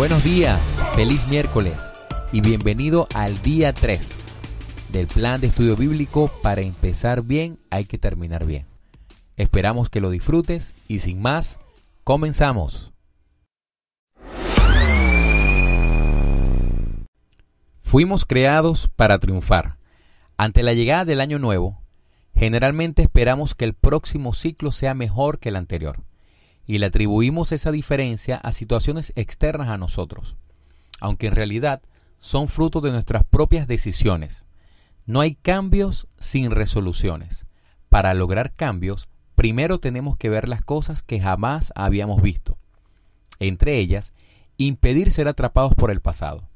Buenos días, feliz miércoles y bienvenido al día 3 del plan de estudio bíblico para empezar bien hay que terminar bien. Esperamos que lo disfrutes y sin más, comenzamos. Fuimos creados para triunfar. Ante la llegada del año nuevo, generalmente esperamos que el próximo ciclo sea mejor que el anterior y le atribuimos esa diferencia a situaciones externas a nosotros, aunque en realidad son fruto de nuestras propias decisiones. No hay cambios sin resoluciones. Para lograr cambios, primero tenemos que ver las cosas que jamás habíamos visto. Entre ellas, impedir ser atrapados por el pasado,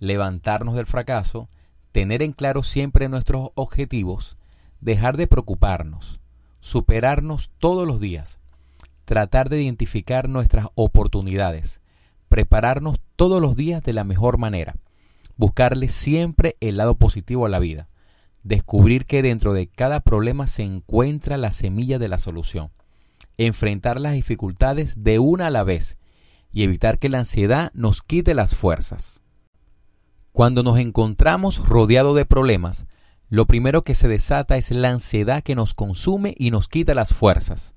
levantarnos del fracaso, tener en claro siempre nuestros objetivos, dejar de preocuparnos, superarnos todos los días, tratar de identificar nuestras oportunidades, prepararnos todos los días de la mejor manera, buscarle siempre el lado positivo a la vida, descubrir que dentro de cada problema se encuentra la semilla de la solución, enfrentar las dificultades de una a la vez y evitar que la ansiedad nos quite las fuerzas. Cuando nos encontramos rodeados de problemas, lo primero que se desata es la ansiedad que nos consume y nos quita las fuerzas.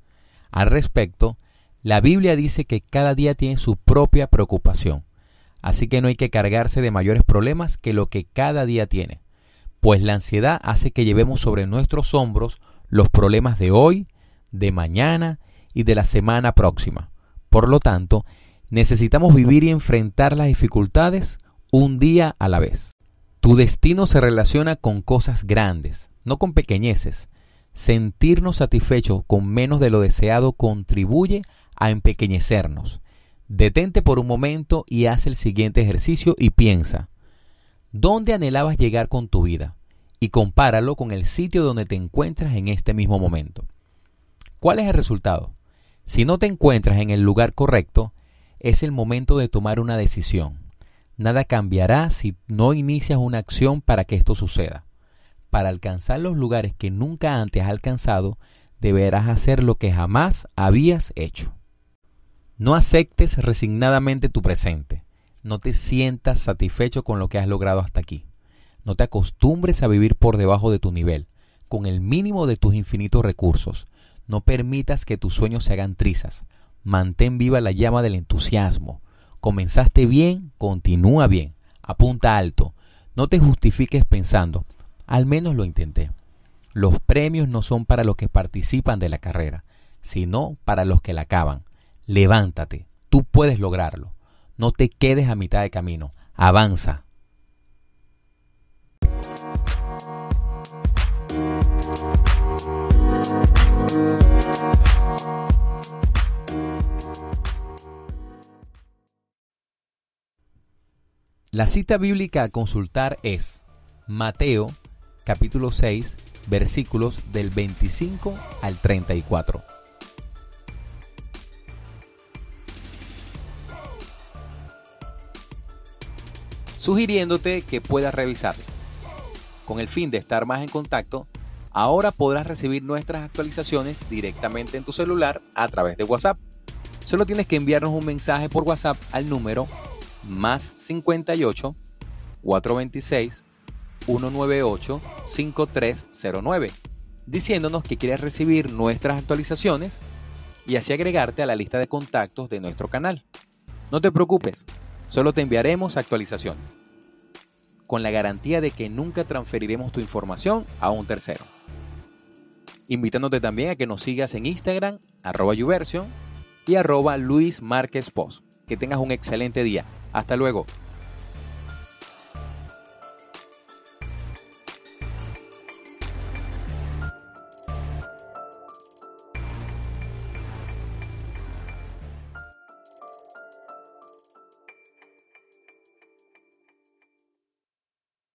Al respecto, la Biblia dice que cada día tiene su propia preocupación, así que no hay que cargarse de mayores problemas que lo que cada día tiene, pues la ansiedad hace que llevemos sobre nuestros hombros los problemas de hoy, de mañana y de la semana próxima. Por lo tanto, necesitamos vivir y enfrentar las dificultades un día a la vez. Tu destino se relaciona con cosas grandes, no con pequeñeces, Sentirnos satisfechos con menos de lo deseado contribuye a empequeñecernos. Detente por un momento y haz el siguiente ejercicio y piensa, ¿dónde anhelabas llegar con tu vida? Y compáralo con el sitio donde te encuentras en este mismo momento. ¿Cuál es el resultado? Si no te encuentras en el lugar correcto, es el momento de tomar una decisión. Nada cambiará si no inicias una acción para que esto suceda para alcanzar los lugares que nunca antes has alcanzado, deberás hacer lo que jamás habías hecho. No aceptes resignadamente tu presente. No te sientas satisfecho con lo que has logrado hasta aquí. No te acostumbres a vivir por debajo de tu nivel, con el mínimo de tus infinitos recursos. No permitas que tus sueños se hagan trizas. Mantén viva la llama del entusiasmo. Comenzaste bien, continúa bien. Apunta alto. No te justifiques pensando, al menos lo intenté. Los premios no son para los que participan de la carrera, sino para los que la acaban. Levántate, tú puedes lograrlo. No te quedes a mitad de camino, avanza. La cita bíblica a consultar es Mateo capítulo 6, versículos del 25 al 34. Sugiriéndote que puedas revisarlo. Con el fin de estar más en contacto, ahora podrás recibir nuestras actualizaciones directamente en tu celular a través de WhatsApp. Solo tienes que enviarnos un mensaje por WhatsApp al número más 58 426 198-5309, diciéndonos que quieres recibir nuestras actualizaciones y así agregarte a la lista de contactos de nuestro canal. No te preocupes, solo te enviaremos actualizaciones, con la garantía de que nunca transferiremos tu información a un tercero. Invitándote también a que nos sigas en Instagram, arroba y arroba Luis Márquez Post. Que tengas un excelente día. Hasta luego.